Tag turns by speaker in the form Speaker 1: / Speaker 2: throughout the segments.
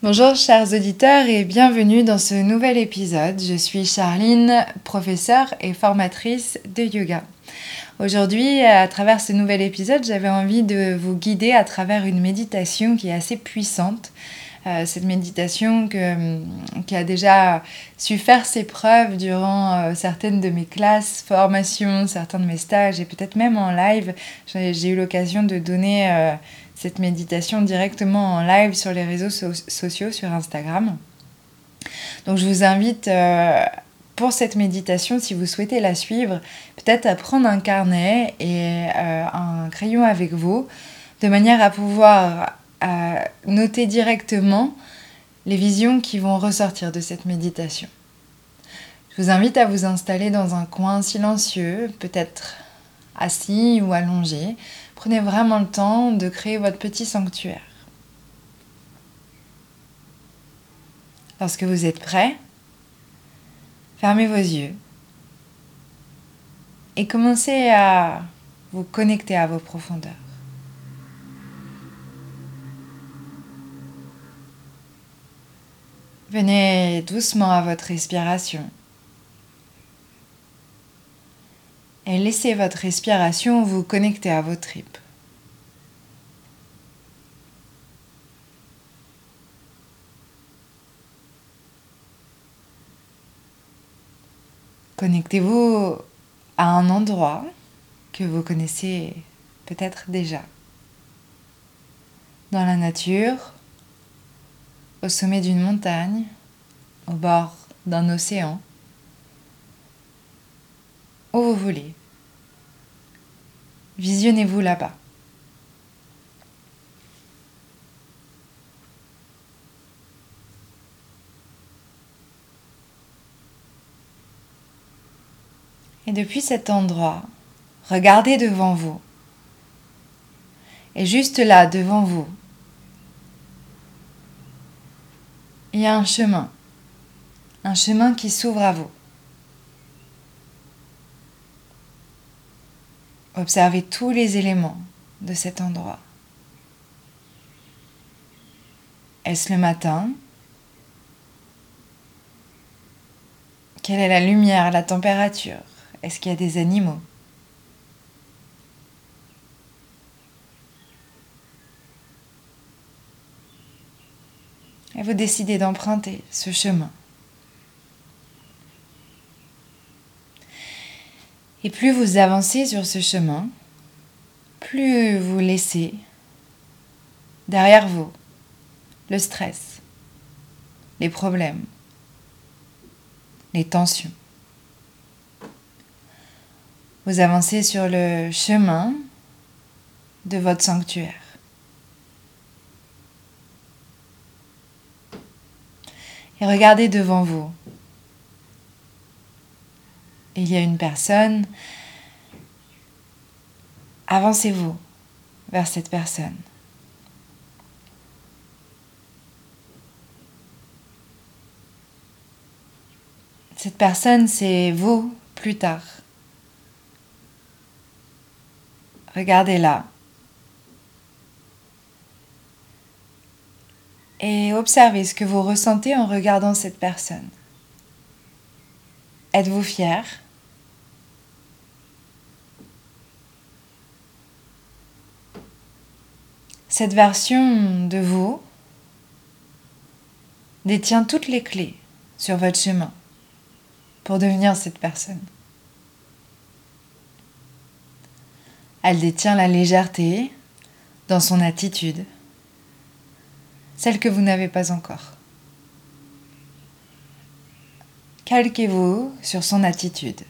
Speaker 1: Bonjour chers auditeurs et bienvenue dans ce nouvel épisode. Je suis Charline, professeure et formatrice de yoga. Aujourd'hui, à travers ce nouvel épisode, j'avais envie de vous guider à travers une méditation qui est assez puissante. Euh, cette méditation qui a déjà su faire ses preuves durant euh, certaines de mes classes, formations, certains de mes stages et peut-être même en live. J'ai eu l'occasion de donner euh, cette méditation directement en live sur les réseaux sociaux, sur Instagram. Donc je vous invite euh, pour cette méditation, si vous souhaitez la suivre, peut-être à prendre un carnet et euh, un crayon avec vous, de manière à pouvoir euh, noter directement les visions qui vont ressortir de cette méditation. Je vous invite à vous installer dans un coin silencieux, peut-être assis ou allongé, Prenez vraiment le temps de créer votre petit sanctuaire. Lorsque vous êtes prêt, fermez vos yeux et commencez à vous connecter à vos profondeurs. Venez doucement à votre respiration. et laissez votre respiration vous connecter à vos tripes. Connectez-vous à un endroit que vous connaissez peut-être déjà. Dans la nature, au sommet d'une montagne, au bord d'un océan, où vous voulez. Visionnez-vous là-bas. Et depuis cet endroit, regardez devant vous. Et juste là, devant vous, il y a un chemin. Un chemin qui s'ouvre à vous. Observez tous les éléments de cet endroit. Est-ce le matin? Quelle est la lumière, la température? Est-ce qu'il y a des animaux? Vous décidez d'emprunter ce chemin. Et plus vous avancez sur ce chemin, plus vous laissez derrière vous le stress, les problèmes, les tensions. Vous avancez sur le chemin de votre sanctuaire. Et regardez devant vous il y a une personne, avancez-vous vers cette personne. Cette personne, c'est vous plus tard. Regardez-la. Et observez ce que vous ressentez en regardant cette personne. Êtes-vous fier? Cette version de vous détient toutes les clés sur votre chemin pour devenir cette personne. Elle détient la légèreté dans son attitude, celle que vous n'avez pas encore. Calquez-vous sur son attitude.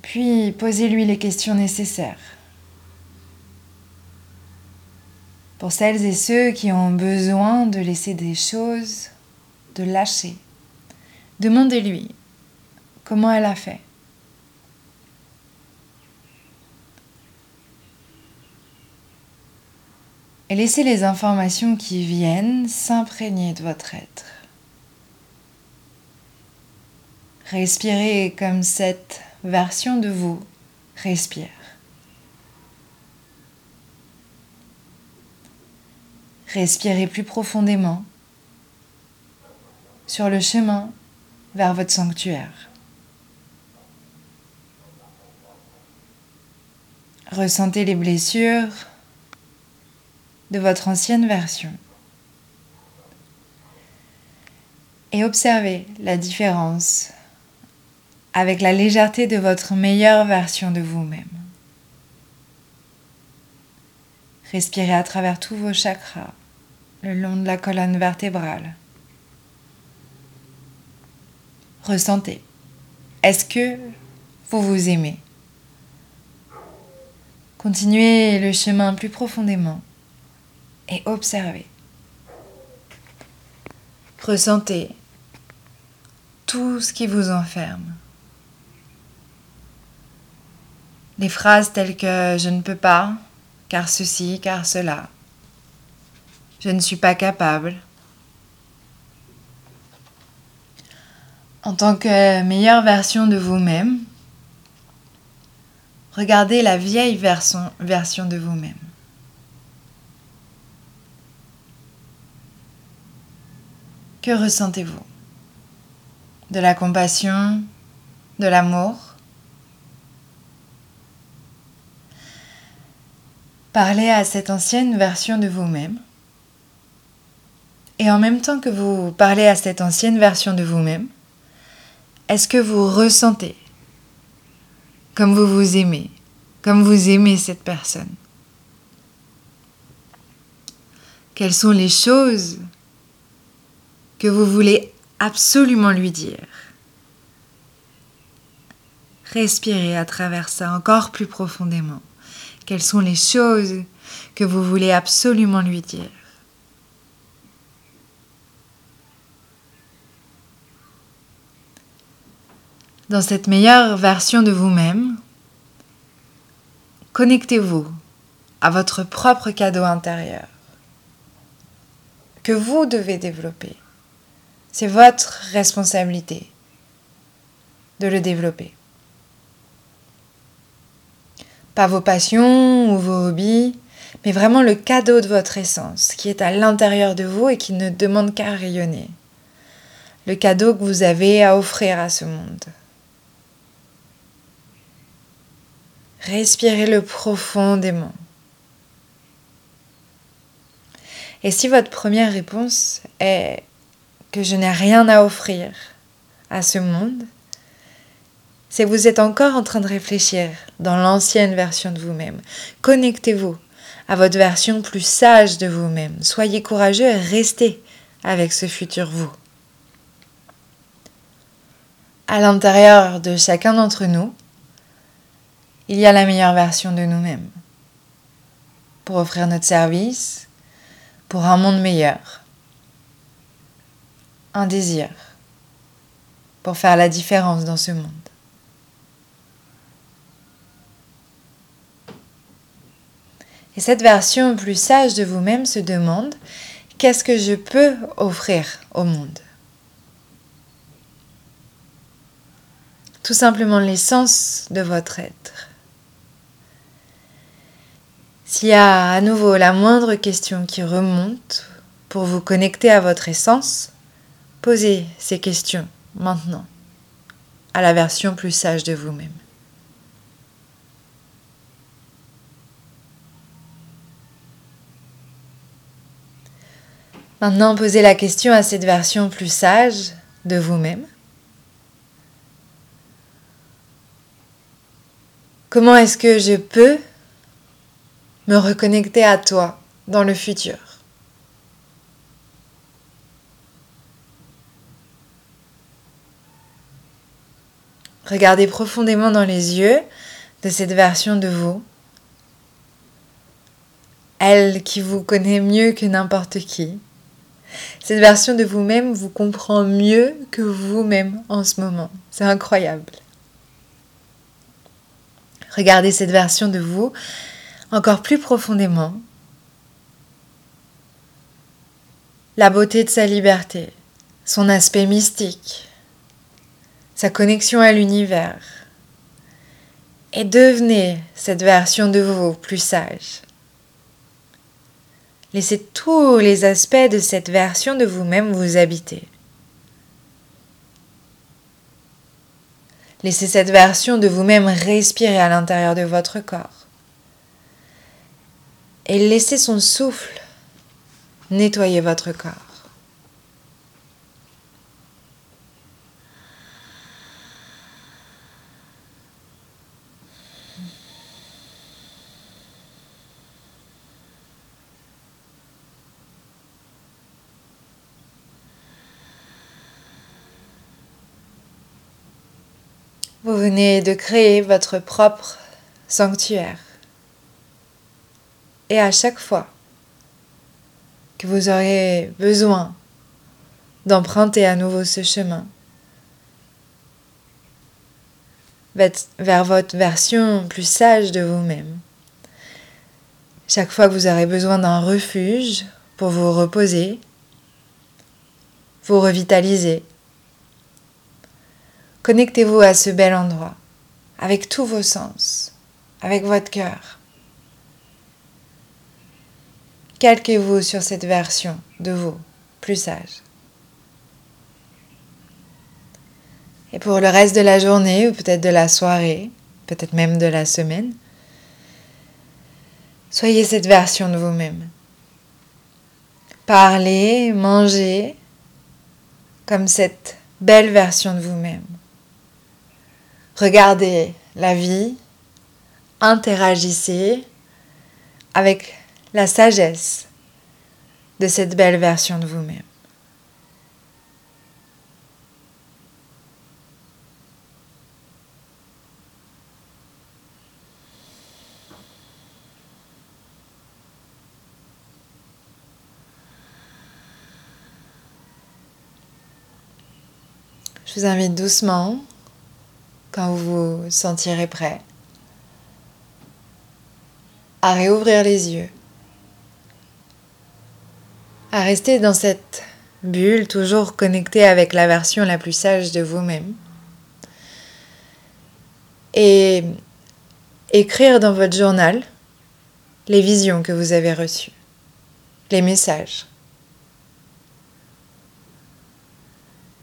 Speaker 1: Puis posez-lui les questions nécessaires. Pour celles et ceux qui ont besoin de laisser des choses, de lâcher, demandez-lui comment elle a fait. et laissez les informations qui viennent s'imprégner de votre être. Respirez comme cette version de vous respire. Respirez plus profondément sur le chemin vers votre sanctuaire. Ressentez les blessures, de votre ancienne version. Et observez la différence avec la légèreté de votre meilleure version de vous-même. Respirez à travers tous vos chakras, le long de la colonne vertébrale. Ressentez. Est-ce que vous vous aimez? Continuez le chemin plus profondément et observez. Ressentez tout ce qui vous enferme. Des phrases telles que je ne peux pas, car ceci, car cela. Je ne suis pas capable. En tant que meilleure version de vous-même, regardez la vieille version de vous-même. Que ressentez-vous? De la compassion De l'amour? Parlez à cette ancienne version de vous-même. Et en même temps que vous parlez à cette ancienne version de vous-même, est-ce que vous ressentez comme vous vous aimez, comme vous aimez cette personne? Quelles sont les choses que vous voulez absolument lui dire. Respirez à travers ça encore plus profondément. Quelles sont les choses que vous voulez absolument lui dire? Dans cette meilleure version de vous-même, connectez-vous à votre propre cadeau intérieur que vous devez développer. C'est votre responsabilité de le développer. Pas vos passions ou vos hobbies, mais vraiment le cadeau de votre essence qui est à l'intérieur de vous et qui ne demande qu'à rayonner. Le cadeau que vous avez à offrir à ce monde. Respirez-le profondément. Et si votre première réponse est que je n'ai rien à offrir à ce monde, c'est vous êtes encore en train de réfléchir dans l'ancienne version de vous-même. Connectez-vous à votre version plus sage de vous-même. Soyez courageux et restez avec ce futur vous. À l'intérieur de chacun d'entre nous, il y a la meilleure version de nous-mêmes pour offrir notre service, pour un monde meilleur un désir pour faire la différence dans ce monde. Et cette version plus sage de vous-même se demande qu'est-ce que je peux offrir au monde? Tout simplement l'essence de votre être. S'il y a à nouveau la moindre question qui remonte pour vous connecter à votre essence, Posez ces questions maintenant à la version plus sage de vous-même. Maintenant, posez la question à cette version plus sage de vous-même. Comment est-ce que je peux me reconnecter à toi dans le futur? Regardez profondément dans les yeux de cette version de vous. Elle qui vous connaît mieux que n'importe qui. Cette version de vous-même vous comprend mieux que vous-même en ce moment. C'est incroyable. Regardez cette version de vous encore plus profondément. La beauté de sa liberté, son aspect mystique, sa connexion à l'univers. Et devenez cette version de vous plus sage. Laissez tous les aspects de cette version de vous-même vous habiter. Laissez cette version de vous-même respirer à l'intérieur de votre corps. Et laissez son souffle nettoyer votre corps. Vous venez de créer votre propre sanctuaire. Et à chaque fois que vous aurez besoin d'emprunter à nouveau ce chemin vers votre version plus sage de vous-même, chaque fois que vous aurez besoin d'un refuge pour vous reposer, vous revitaliser, Connectez-vous à ce bel endroit, avec tous vos sens, avec votre cœur. Calquez-vous sur cette version de vous, plus sage. Et pour le reste de la journée, ou peut-être de la soirée, peut-être même de la semaine, soyez cette version de vous-même. Parlez, mangez comme cette belle version de vous-même. Regardez la vie, interagissez avec la sagesse de cette belle version de vous-même. Je vous invite doucement quand vous vous sentirez prêt, à réouvrir les yeux, à rester dans cette bulle toujours connectée avec la version la plus sage de vous-même et écrire dans votre journal les visions que vous avez reçues, les messages.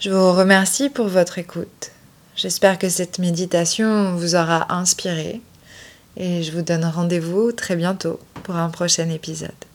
Speaker 1: Je vous remercie pour votre écoute. J'espère que cette méditation vous aura inspiré et je vous donne rendez-vous très bientôt pour un prochain épisode.